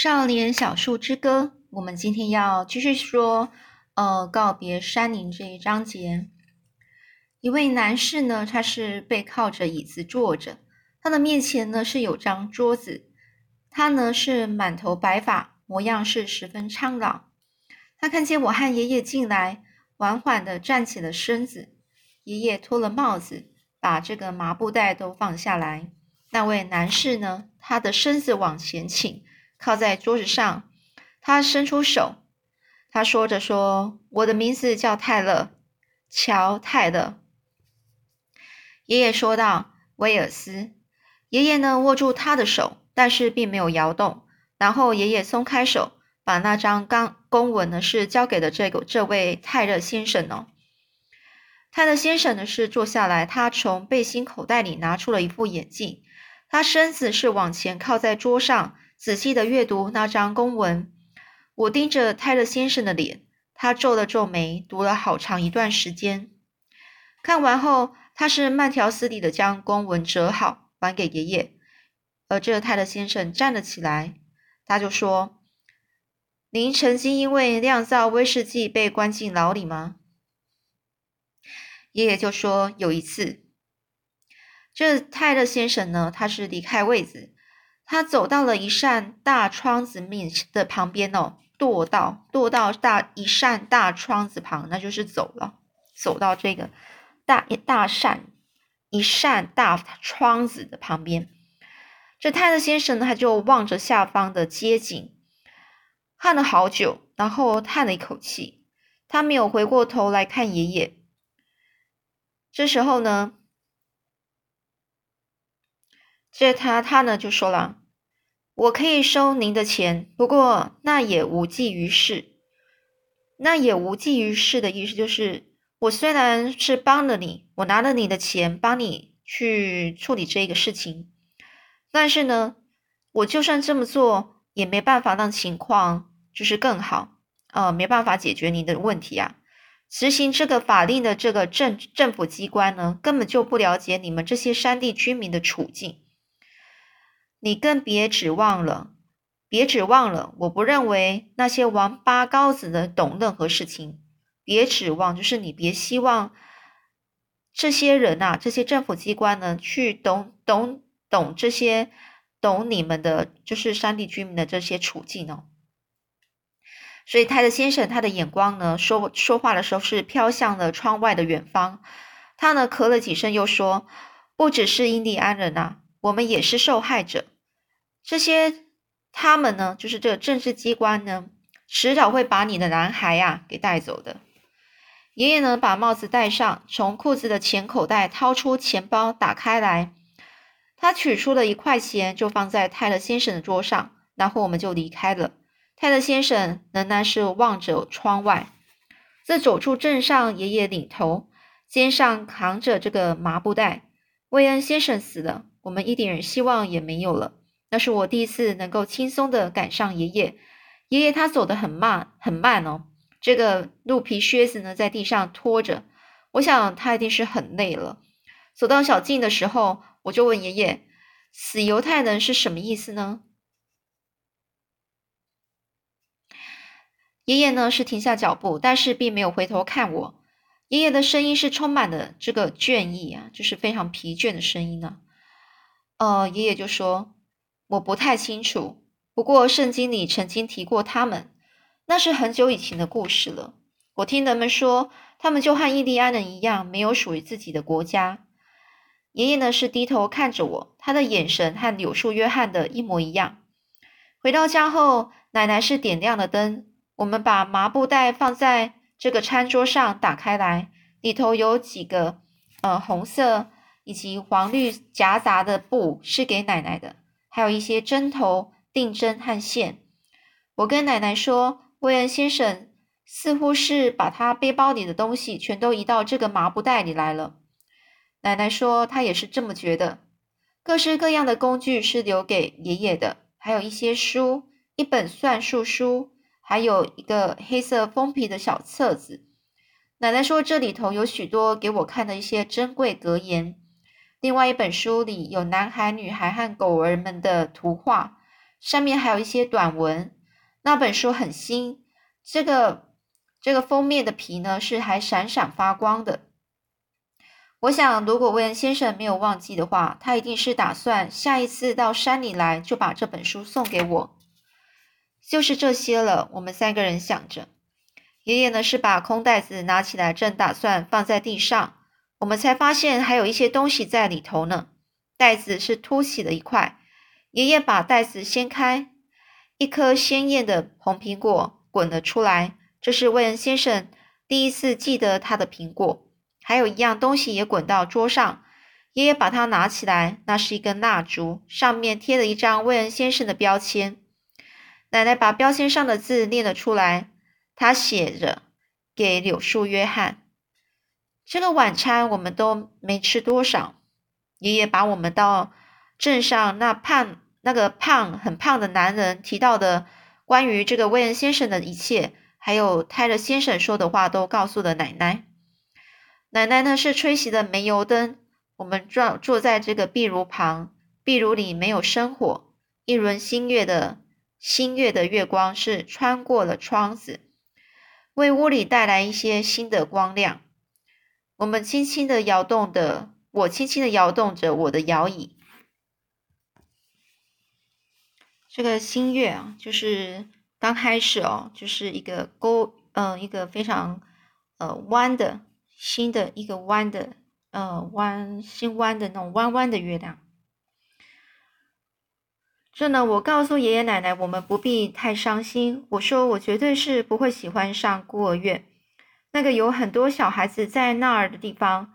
少年小树之歌，我们今天要继续说，呃，告别山林这一章节。一位男士呢，他是背靠着椅子坐着，他的面前呢是有张桌子，他呢是满头白发，模样是十分苍老。他看见我和爷爷进来，缓缓的站起了身子。爷爷脱了帽子，把这个麻布袋都放下来。那位男士呢，他的身子往前倾。靠在桌子上，他伸出手，他说着说：“我的名字叫泰勒，乔泰勒。”爷爷说道：“威尔斯。”爷爷呢握住他的手，但是并没有摇动。然后爷爷松开手，把那张刚公文呢是交给了这个这位泰勒先生哦。泰勒先生呢是坐下来，他从背心口袋里拿出了一副眼镜，他身子是往前靠在桌上。仔细的阅读那张公文，我盯着泰勒先生的脸，他皱了皱眉，读了好长一段时间。看完后，他是慢条斯理的将公文折好，还给爷爷。而这泰勒先生站了起来，他就说：“您曾经因为酿造威士忌被关进牢里吗？”爷爷就说：“有一次。”这泰勒先生呢，他是离开位子。他走到了一扇大窗子面的旁边哦，跺到跺到大一扇大窗子旁，那就是走了，走到这个大大扇一扇大窗子的旁边。这泰勒先生呢，他就望着下方的街景，看了好久，然后叹了一口气，他没有回过头来看爷爷。这时候呢。这他他呢就说了，我可以收您的钱，不过那也无济于事。那也无济于事的意思就是，我虽然是帮了你，我拿了你的钱帮你去处理这个事情，但是呢，我就算这么做，也没办法让情况就是更好，呃，没办法解决您的问题啊。执行这个法令的这个政政府机关呢，根本就不了解你们这些山地居民的处境。你更别指望了，别指望了。我不认为那些王八羔子的懂任何事情。别指望，就是你别希望这些人呐，这些政府机关呢，去懂懂懂这些懂你们的，就是山地居民的这些处境哦。所以泰德先生他的眼光呢，说说话的时候是飘向了窗外的远方。他呢咳了几声，又说：“不只是印第安人呐。”我们也是受害者，这些他们呢，就是这个政治机关呢，迟早会把你的男孩呀给带走的。爷爷呢，把帽子戴上，从裤子的前口袋掏出钱包，打开来，他取出了一块钱，就放在泰勒先生的桌上，然后我们就离开了。泰勒先生仍然是望着窗外。在走出镇上，爷爷领头，肩上扛着这个麻布袋。魏恩先生死了。我们一点希望也没有了。那是我第一次能够轻松的赶上爷爷。爷爷他走得很慢，很慢哦。这个鹿皮靴子呢，在地上拖着。我想他一定是很累了。走到小径的时候，我就问爷爷：“死犹太人是什么意思呢？”爷爷呢是停下脚步，但是并没有回头看我。爷爷的声音是充满了这个倦意啊，就是非常疲倦的声音呢。呃，爷爷就说：“我不太清楚，不过圣经里曾经提过他们，那是很久以前的故事了。我听人们说，他们就和印第安人一样，没有属于自己的国家。”爷爷呢是低头看着我，他的眼神和柳树约翰的一模一样。回到家后，奶奶是点亮了灯，我们把麻布袋放在这个餐桌上，打开来，里头有几个呃红色。以及黄绿夹杂的布是给奶奶的，还有一些针头、定针和线。我跟奶奶说，威恩先生似乎是把他背包里的东西全都移到这个麻布袋里来了。奶奶说，她也是这么觉得。各式各样的工具是留给爷爷的，还有一些书，一本算术书，还有一个黑色封皮的小册子。奶奶说，这里头有许多给我看的一些珍贵格言。另外一本书里有男孩、女孩和狗儿们的图画，上面还有一些短文。那本书很新，这个这个封面的皮呢是还闪闪发光的。我想，如果威恩先生没有忘记的话，他一定是打算下一次到山里来就把这本书送给我。就是这些了。我们三个人想着，爷爷呢是把空袋子拿起来，正打算放在地上，我们才发现还有一些东西在里头呢。袋子是凸起的一块，爷爷把袋子掀开，一颗鲜艳的红苹果滚了出来。这是威恩先生第一次记得他的苹果。还有一样东西也滚到桌上，爷爷把它拿起来，那是一根蜡烛，上面贴了一张威恩先生的标签。奶奶把标签上的字念了出来，他写着：“给柳树约翰。”这个晚餐我们都没吃多少。爷爷把我们到镇上那胖、那个胖、很胖的男人提到的关于这个威恩先生的一切，还有泰勒先生说的话，都告诉了奶奶。奶奶呢是吹熄的煤油灯，我们坐坐在这个壁炉旁，壁炉里没有生火，一轮新月的新月的月光是穿过了窗子，为屋里带来一些新的光亮。我们轻轻的摇动的，我轻轻的摇动着我的摇椅。这个新月啊，就是刚开始哦，就是一个勾，嗯，一个非常呃弯的。新的一个弯的，呃，弯新弯的那种弯弯的月亮。这呢，我告诉爷爷奶奶，我们不必太伤心。我说，我绝对是不会喜欢上孤儿院，那个有很多小孩子在那儿的地方，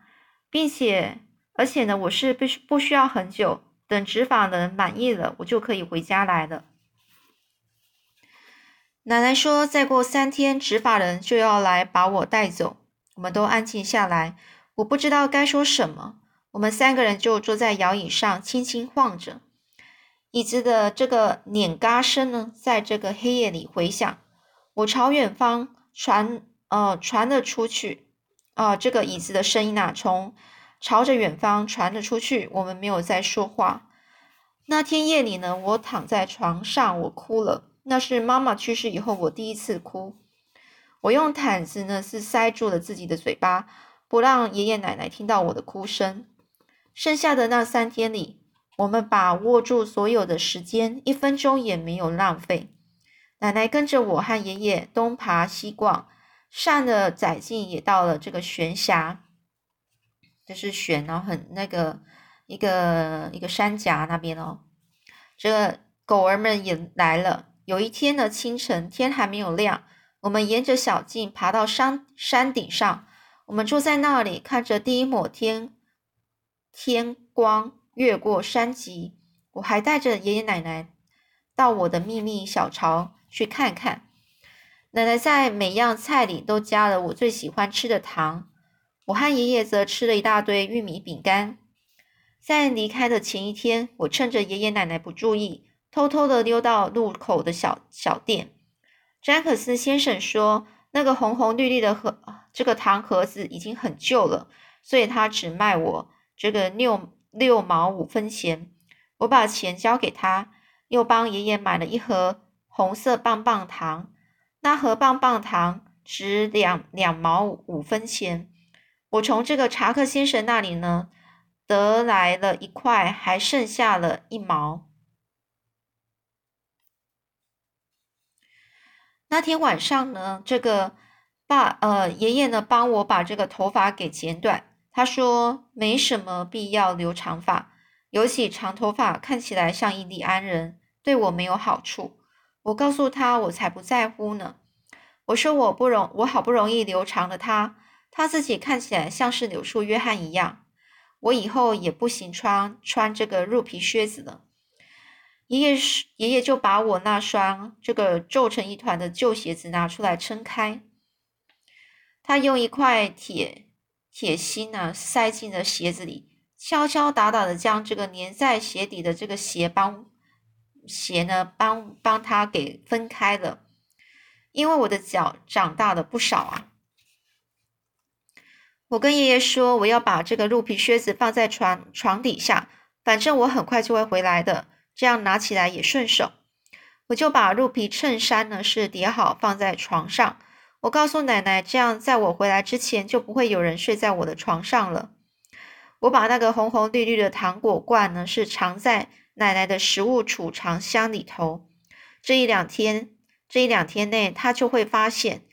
并且，而且呢，我是不需不需要很久，等执法人满意了，我就可以回家来了。奶奶说，再过三天，执法人就要来把我带走。我们都安静下来，我不知道该说什么。我们三个人就坐在摇椅上，轻轻晃着椅子的这个碾嘎声呢，在这个黑夜里回响。我朝远方传，呃，传了出去。啊，这个椅子的声音啊，从朝着远方传了出去。我们没有再说话。那天夜里呢，我躺在床上，我哭了。那是妈妈去世以后，我第一次哭。我用毯子呢，是塞住了自己的嘴巴，不让爷爷奶奶听到我的哭声。剩下的那三天里，我们把握住所有的时间，一分钟也没有浪费。奶奶跟着我和爷爷东爬西逛，上了窄径，也到了这个悬崖，就是悬，然后很那个一个一个山夹那边哦。这狗儿们也来了。有一天的清晨，天还没有亮。我们沿着小径爬到山山顶上，我们坐在那里，看着第一抹天天光越过山脊。我还带着爷爷奶奶到我的秘密小巢去看看。奶奶在每样菜里都加了我最喜欢吃的糖。我和爷爷则吃了一大堆玉米饼干。在离开的前一天，我趁着爷爷奶奶不注意，偷偷的溜到路口的小小店。詹克斯先生说：“那个红红绿绿的盒，这个糖盒子已经很旧了，所以他只卖我这个六六毛五分钱。我把钱交给他，又帮爷爷买了一盒红色棒棒糖。那盒棒棒糖值两两毛五分钱。我从这个查克先生那里呢，得来了一块，还剩下了一毛。”那天晚上呢，这个爸呃爷爷呢帮我把这个头发给剪短。他说没什么必要留长发，尤其长头发看起来像印第安人，对我没有好处。我告诉他，我才不在乎呢。我说我不容我好不容易留长了他，他自己看起来像是柳树约翰一样。我以后也不行穿穿这个鹿皮靴子了。爷爷是爷爷，就把我那双这个皱成一团的旧鞋子拿出来撑开。他用一块铁铁芯呢塞进了鞋子里，敲敲打打的将这个粘在鞋底的这个鞋帮鞋呢帮帮他给分开了。因为我的脚长大了不少啊。我跟爷爷说，我要把这个鹿皮靴子放在床床底下，反正我很快就会回来的。这样拿起来也顺手。我就把鹿皮衬衫呢是叠好放在床上。我告诉奶奶，这样在我回来之前就不会有人睡在我的床上了。我把那个红红绿绿的糖果罐呢是藏在奶奶的食物储藏箱里头。这一两天，这一两天内，她就会发现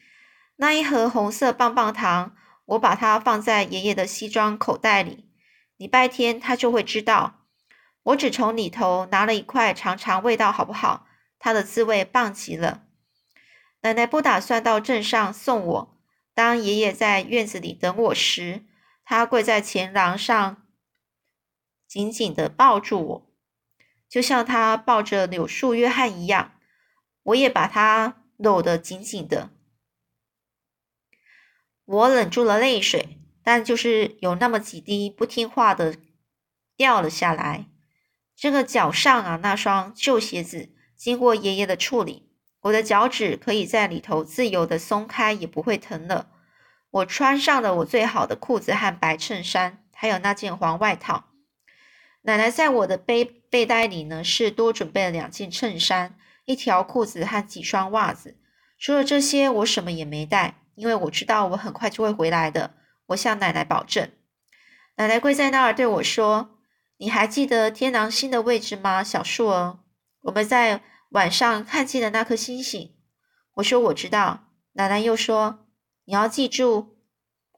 那一盒红色棒棒糖。我把它放在爷爷的西装口袋里。礼拜天，他就会知道，我只从里头拿了一块尝尝味道好不好？它的滋味棒极了。奶奶不打算到镇上送我。当爷爷在院子里等我时，他跪在前廊上，紧紧的抱住我，就像他抱着柳树约翰一样。我也把他搂得紧紧的。我忍住了泪水，但就是有那么几滴不听话的掉了下来。这个脚上啊，那双旧鞋子经过爷爷的处理，我的脚趾可以在里头自由的松开，也不会疼了。我穿上了我最好的裤子和白衬衫，还有那件黄外套。奶奶在我的背背袋里呢，是多准备了两件衬衫、一条裤子和几双袜子。除了这些，我什么也没带。因为我知道我很快就会回来的，我向奶奶保证。奶奶跪在那儿对我说：“你还记得天狼星的位置吗，小树儿？我们在晚上看见的那颗星星。”我说：“我知道。”奶奶又说：“你要记住，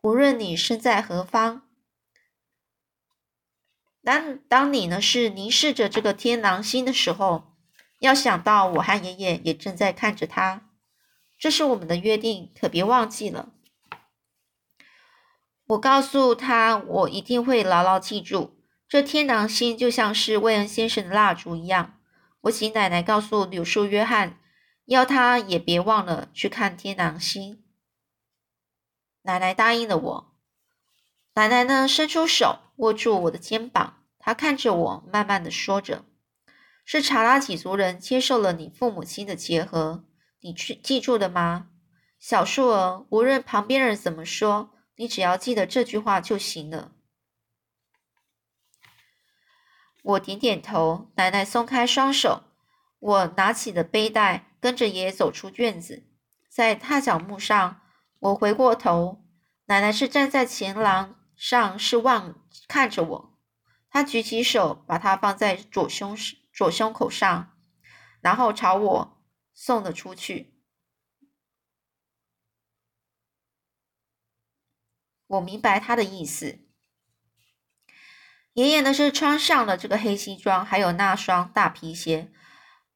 无论你身在何方，当当你呢是凝视着这个天狼星的时候，要想到我和爷爷也正在看着它。”这是我们的约定，可别忘记了。我告诉他，我一定会牢牢记住。这天狼星就像是魏恩先生的蜡烛一样。我请奶奶告诉柳树约翰，要他也别忘了去看天狼星。奶奶答应了我。奶奶呢，伸出手握住我的肩膀，他看着我，慢慢的说着：“是查拉几族人接受了你父母亲的结合。”你去记住了吗，小树儿？无论旁边人怎么说，你只要记得这句话就行了。我点点头，奶奶松开双手，我拿起了背带，跟着爷爷走出院子。在踏脚木上，我回过头，奶奶是站在前廊上，是望看着我。他举起手，把它放在左胸左胸口上，然后朝我。送了出去。我明白他的意思。爷爷呢是穿上了这个黑西装，还有那双大皮鞋。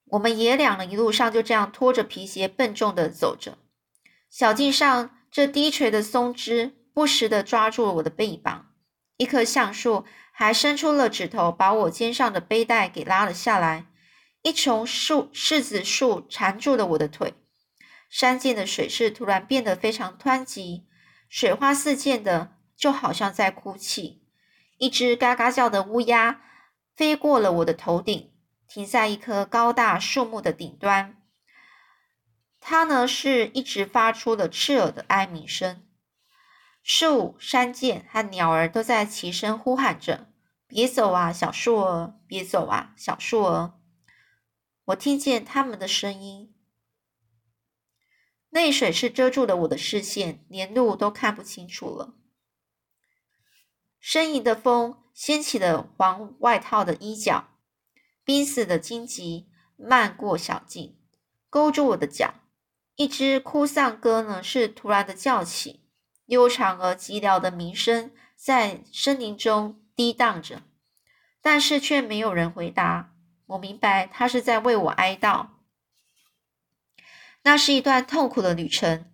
我们爷俩呢一路上就这样拖着皮鞋笨重的走着。小径上这低垂的松枝不时的抓住了我的背膀。一棵橡树还伸出了指头，把我肩上的背带给拉了下来。一丛树柿子树缠住了我的腿，山涧的水势突然变得非常湍急，水花四溅的，就好像在哭泣。一只嘎嘎叫的乌鸦飞过了我的头顶，停在一棵高大树木的顶端。它呢是一直发出了刺耳的哀鸣声。树、山涧和鸟儿都在齐声呼喊着：“别走啊，小树儿！别走啊，小树儿！”我听见他们的声音，泪水是遮住了我的视线，连路都看不清楚了。呻吟的风掀起了黄外套的衣角，濒死的荆棘漫过小径，勾住我的脚。一只哭丧歌呢，是突然的叫起，悠长而寂寥的鸣声在森林中低荡着，但是却没有人回答。我明白，他是在为我哀悼。那是一段痛苦的旅程。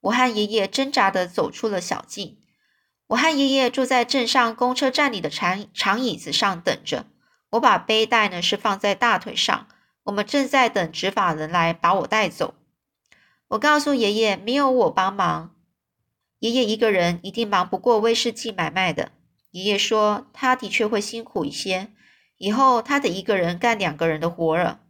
我和爷爷挣扎的走出了小径。我和爷爷坐在镇上公车站里的长长椅子上等着。我把背带呢是放在大腿上。我们正在等执法人来把我带走。我告诉爷爷，没有我帮忙，爷爷一个人一定忙不过威士忌买卖的。爷爷说，他的确会辛苦一些。以后他得一个人干两个人的活了。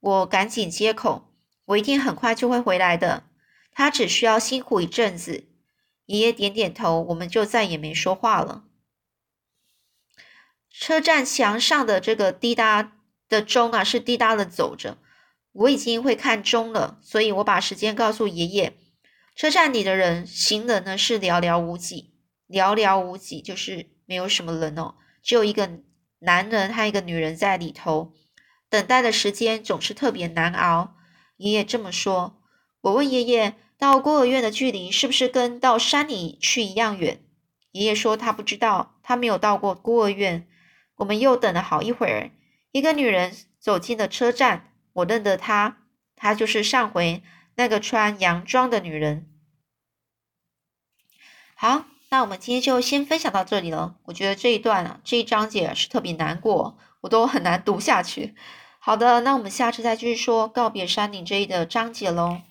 我赶紧接口：“我一定很快就会回来的。他只需要辛苦一阵子。”爷爷点点头，我们就再也没说话了。车站墙上的这个滴答的钟啊，是滴答的走着。我已经会看钟了，所以我把时间告诉爷爷。车站里的人行人呢是寥寥无几，寥寥无几就是没有什么人哦，只有一个男人和一个女人在里头。等待的时间总是特别难熬。爷爷这么说。我问爷爷，到孤儿院的距离是不是跟到山里去一样远？爷爷说他不知道，他没有到过孤儿院。我们又等了好一会儿，一个女人走进了车站。我认得她，她就是上回那个穿洋装的女人。好，那我们今天就先分享到这里了。我觉得这一段啊，这一章节是特别难过，我都很难读下去。好的，那我们下次再继续说告别山顶这一的章节喽。